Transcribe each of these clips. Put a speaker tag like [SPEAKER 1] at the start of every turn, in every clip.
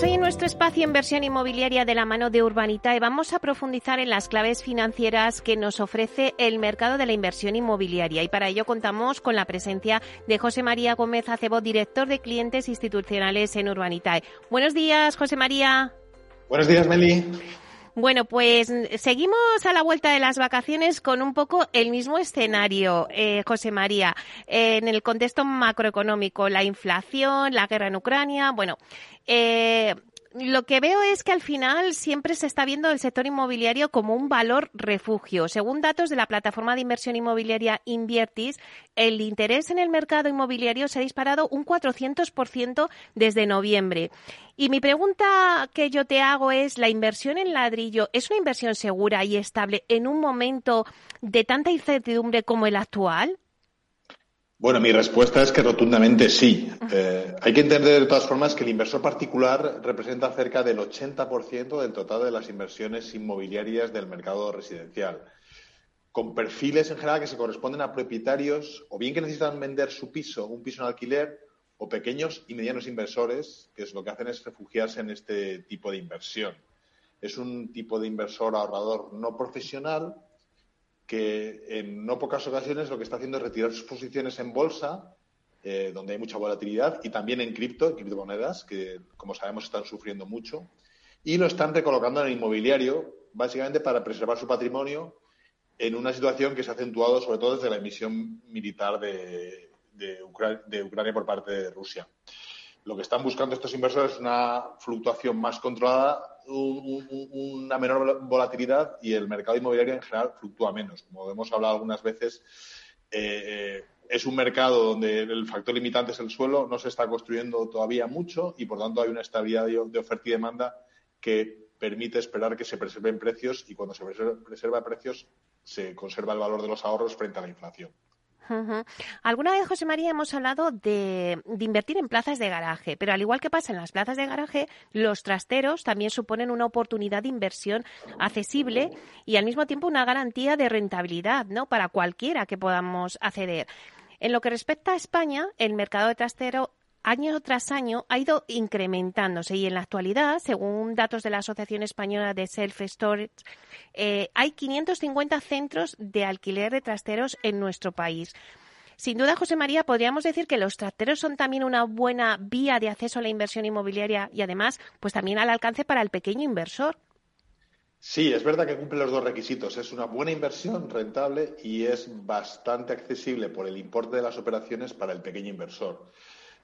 [SPEAKER 1] Pues hoy en nuestro espacio Inversión Inmobiliaria de la mano de Urbanitae vamos a profundizar en las claves financieras que nos ofrece el mercado de la inversión inmobiliaria y para ello contamos con la presencia de José María Gómez Acebo, director de clientes institucionales en Urbanitae. Buenos días, José María.
[SPEAKER 2] Buenos días, Meli.
[SPEAKER 1] Bueno, pues seguimos a la vuelta de las vacaciones con un poco el mismo escenario, eh, José María, en el contexto macroeconómico, la inflación, la guerra en Ucrania. Bueno, eh, lo que veo es que al final siempre se está viendo el sector inmobiliario como un valor refugio. Según datos de la plataforma de inversión inmobiliaria Inviertis, el interés en el mercado inmobiliario se ha disparado un 400% desde noviembre. Y mi pregunta que yo te hago es, ¿la inversión en ladrillo es una inversión segura y estable en un momento de tanta incertidumbre como el actual?
[SPEAKER 2] Bueno, mi respuesta es que rotundamente sí. Eh, hay que entender de todas formas que el inversor particular representa cerca del 80% del total de las inversiones inmobiliarias del mercado residencial, con perfiles en general que se corresponden a propietarios o bien que necesitan vender su piso, un piso en alquiler, o pequeños y medianos inversores, que es lo que hacen es refugiarse en este tipo de inversión. Es un tipo de inversor ahorrador no profesional que en no pocas ocasiones lo que está haciendo es retirar sus posiciones en bolsa, eh, donde hay mucha volatilidad, y también en cripto, en criptomonedas, que como sabemos están sufriendo mucho, y lo están recolocando en el inmobiliario, básicamente para preservar su patrimonio en una situación que se ha acentuado sobre todo desde la emisión militar de, de, Ucrania por parte de Rusia. Lo que están buscando estos inversores es una fluctuación más controlada una menor volatilidad y el mercado inmobiliario en general fluctúa menos. Como hemos hablado algunas veces, eh, es un mercado donde el factor limitante es el suelo, no se está construyendo todavía mucho y por tanto hay una estabilidad de oferta y demanda que permite esperar que se preserven precios y cuando se preserva precios se conserva el valor de los ahorros frente a la inflación.
[SPEAKER 1] Alguna vez, José María, hemos hablado de, invertir en plazas de garaje, pero al igual que pasa en las plazas de garaje, los trasteros también suponen una oportunidad de inversión accesible y al mismo tiempo una garantía de rentabilidad, ¿no? Para cualquiera que podamos acceder. En lo que respecta a España, el mercado de trastero año tras año ha ido incrementándose y en la actualidad, según datos de la Asociación Española de Self Storage, eh, hay 550 centros de alquiler de trasteros en nuestro país. Sin duda, José María, podríamos decir que los trasteros son también una buena vía de acceso a la inversión inmobiliaria y además, pues también al alcance para el pequeño inversor.
[SPEAKER 2] Sí, es verdad que cumple los dos requisitos. Es una buena inversión rentable y es bastante accesible por el importe de las operaciones para el pequeño inversor.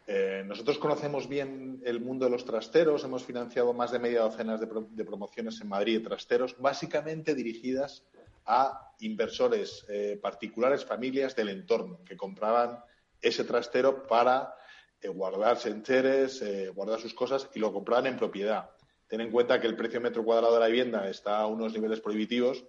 [SPEAKER 2] Eh, nosotros conocemos bien el mundo de los trasteros, hemos financiado más de media docena de, promociones en Madrid de trasteros, básicamente dirigidas a inversores eh, particulares, familias del entorno, que compraban ese trastero para eh, guardarse enteres, guardar sus cosas y lo compraban en propiedad. Ten en cuenta que el precio metro cuadrado de la vivienda está a unos niveles prohibitivos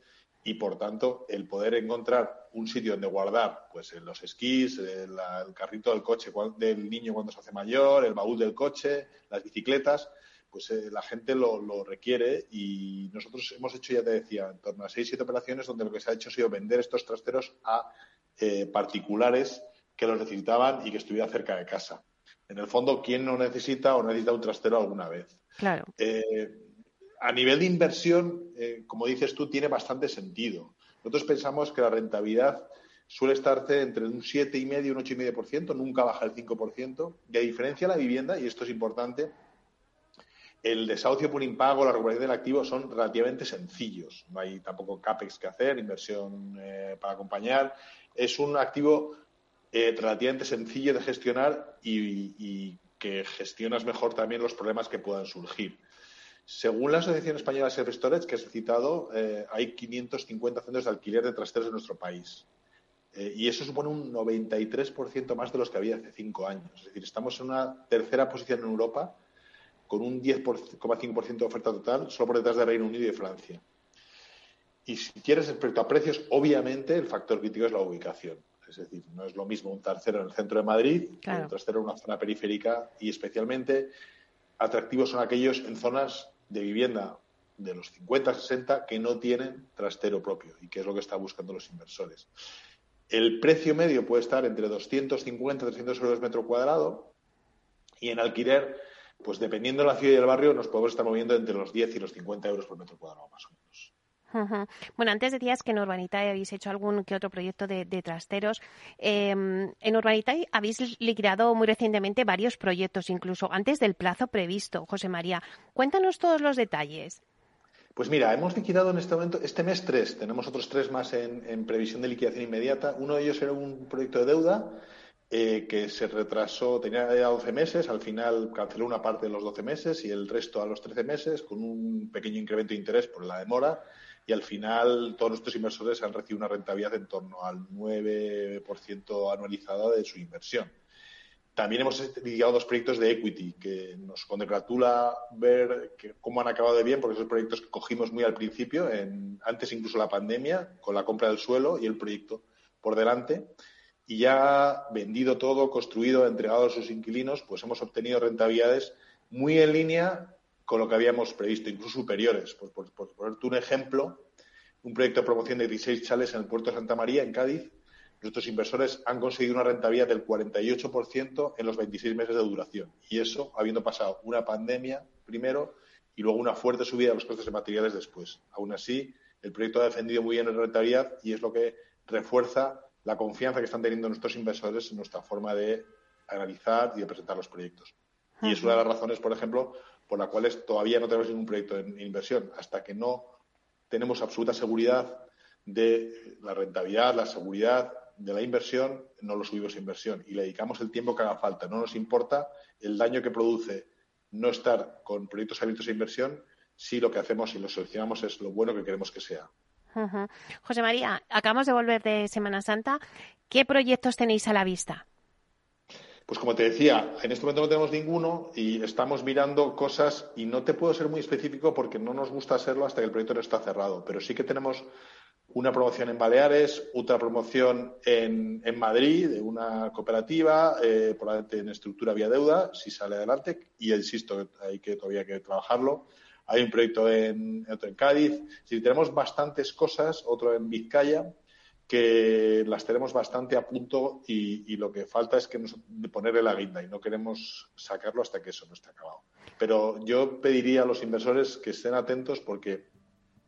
[SPEAKER 2] y por tanto el poder encontrar un sitio donde guardar pues los esquís, el, carrito del coche del niño cuando se hace mayor, el baúl del coche, las bicicletas, pues eh, la gente lo, requiere y nosotros hemos hecho, ya te decía, en torno a seis, siete operaciones donde lo que se ha hecho ha sido vender estos trasteros a eh, particulares que los necesitaban y que estuviera cerca de casa. En el fondo, ¿quién no necesita o necesita un trastero alguna vez?
[SPEAKER 1] Claro.
[SPEAKER 2] Eh, a nivel de inversión, eh, como dices tú, tiene bastante sentido. Nosotros pensamos que la rentabilidad suele estar entre un 7,5 y un 8,5%, nunca baja el 5%. Y a diferencia de la vivienda, y esto es importante, el desahucio por impago, la recuperación del activo son relativamente sencillos. No hay tampoco CAPEX que hacer, inversión eh, para acompañar. Es un activo eh, relativamente sencillo de gestionar y, y que gestionas mejor también los problemas que puedan surgir. Según la Asociación Española de Self Storage, que has citado, eh, hay 550 centros de alquiler de trasteros en nuestro país. Eh, y eso supone un 93% más de los que había hace cinco años. Es decir, estamos en una tercera posición en Europa con un 10,5% de oferta total, solo por detrás de Reino Unido y de Francia. Y si quieres, respecto a precios, obviamente el factor crítico es la ubicación. Es decir, no es lo mismo un trastero en el centro de Madrid que un trastero en una zona periférica y especialmente atractivos son aquellos en zonas de vivienda de los 50, 60 que no tienen trastero propio y que es lo que están buscando los inversores. El precio medio puede estar entre 250 y 300 euros metro cuadrado y en alquiler, pues dependiendo de la ciudad y del barrio, nos podemos estar moviendo entre los 10 y los 50 euros por metro cuadrado más o menos.
[SPEAKER 1] Bueno, antes decías que en Urbanitae habéis hecho algún que otro proyecto de, trasteros. Em, en Urbanitae habéis liquidado muy recientemente varios proyectos, incluso antes del plazo previsto. José María, cuéntanos todos los detalles.
[SPEAKER 2] Pues mira, hemos liquidado en este momento, este mes tres, tenemos otros tres más en, previsión de liquidación inmediata. Uno de ellos era un proyecto de deuda eh, que se retrasó, tenía ya 12 meses, al final canceló una parte de los 12 meses y el resto a los 13 meses con un pequeño incremento de interés por la demora y al final todos nuestros inversores han recibido una rentabilidad en torno al 9% anualizada de su inversión. También hemos lidiado dos proyectos de equity que nos congratula ver cómo han acabado de bien, porque esos proyectos que cogimos muy al principio, antes incluso la pandemia, con la compra del suelo y el proyecto por delante. Y ya vendido todo, construido, entregado a sus inquilinos, pues hemos obtenido rentabilidades muy en línea con lo que habíamos previsto, incluso superiores. Por, por ponerte un ejemplo, un proyecto de promoción de 16 chales en el puerto de Santa María, en Cádiz, nuestros inversores han conseguido una rentabilidad del 48% en los 26 meses de duración. Y eso habiendo pasado una pandemia primero y luego una fuerte subida de los costes de materiales después. Aún así, el proyecto ha defendido muy bien la rentabilidad y es lo que refuerza la confianza que están teniendo nuestros inversores en nuestra forma de analizar y de presentar los proyectos. Y es una de las razones, por ejemplo, por las cuales todavía no tenemos ningún proyecto en inversión. Hasta que no tenemos absoluta seguridad de la rentabilidad, la seguridad de la inversión, no lo subimos a inversión y le dedicamos el tiempo que haga falta. No nos importa el daño que produce no estar con proyectos abiertos a inversión si lo que hacemos y lo seleccionamos es lo bueno que queremos que sea.
[SPEAKER 1] José María, acabamos de volver de Semana Santa. ¿Qué proyectos tenéis a la vista?
[SPEAKER 2] Pues como te decía, en este momento no tenemos ninguno y estamos mirando cosas y no te puedo ser muy específico porque no nos gusta hacerlo hasta que el proyecto no está cerrado, pero sí que tenemos una promoción en Baleares, otra promoción en, en Madrid de una cooperativa, eh, probablemente en estructura vía deuda, si sale adelante, y insisto, hay que todavía que trabajarlo. Hay un proyecto en, otro en Cádiz. Si tenemos bastantes cosas, otro en Vizcaya, que las tenemos bastante a punto y, lo que falta es que nos, ponerle la guinda y no queremos sacarlo hasta que eso no esté acabado. Pero yo pediría a los inversores que estén atentos porque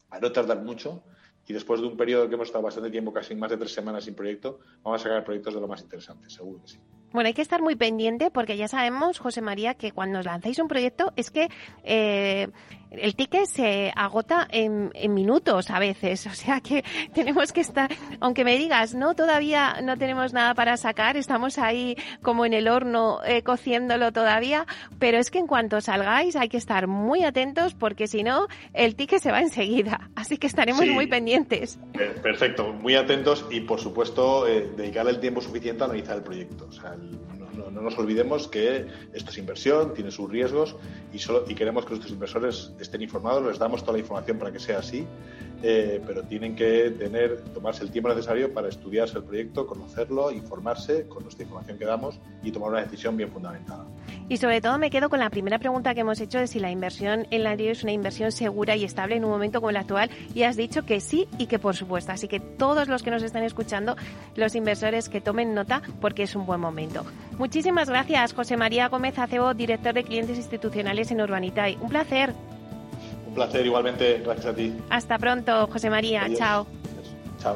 [SPEAKER 2] a no tardar mucho y después de un periodo que hemos estado bastante tiempo, casi más de tres semanas sin proyecto, vamos a sacar proyectos de lo más interesantes, seguro que sí.
[SPEAKER 1] Bueno, hay que estar muy pendiente porque ya sabemos, José María, que cuando lanzáis un proyecto es que eh, el ticket se agota en, minutos a veces. O sea que tenemos que estar, aunque me digas, no, todavía no tenemos nada para sacar, estamos ahí como en el horno eh, cociéndolo todavía, pero es que en cuanto salgáis hay que estar muy atentos porque si no, el ticket se va enseguida. Así que estaremos muy pendientes.
[SPEAKER 2] Perfecto, muy atentos y por supuesto eh, dedicarle el tiempo suficiente a analizar el proyecto. O sea, um, no, nos olvidemos que esto es inversión, tiene sus riesgos y, solo, y queremos que nuestros inversores estén informados, les damos toda la información para que sea así, eh, pero tienen que tener, tomarse el tiempo necesario para estudiarse el proyecto, conocerlo, informarse con nuestra información que damos y tomar una decisión bien fundamentada.
[SPEAKER 1] Y sobre todo me quedo con la primera pregunta que hemos hecho de si la inversión en la es una inversión segura y estable en un momento como el actual y has dicho que sí y que por supuesto. Así que todos los que nos están escuchando, los inversores que tomen nota porque es un buen momento. Muchísimas gracias, José María Gómez Acebo, director de clientes institucionales en Urbanitay. Un placer.
[SPEAKER 2] Un placer igualmente, gracias a ti.
[SPEAKER 1] Hasta pronto, José María. Chao.
[SPEAKER 2] Chao.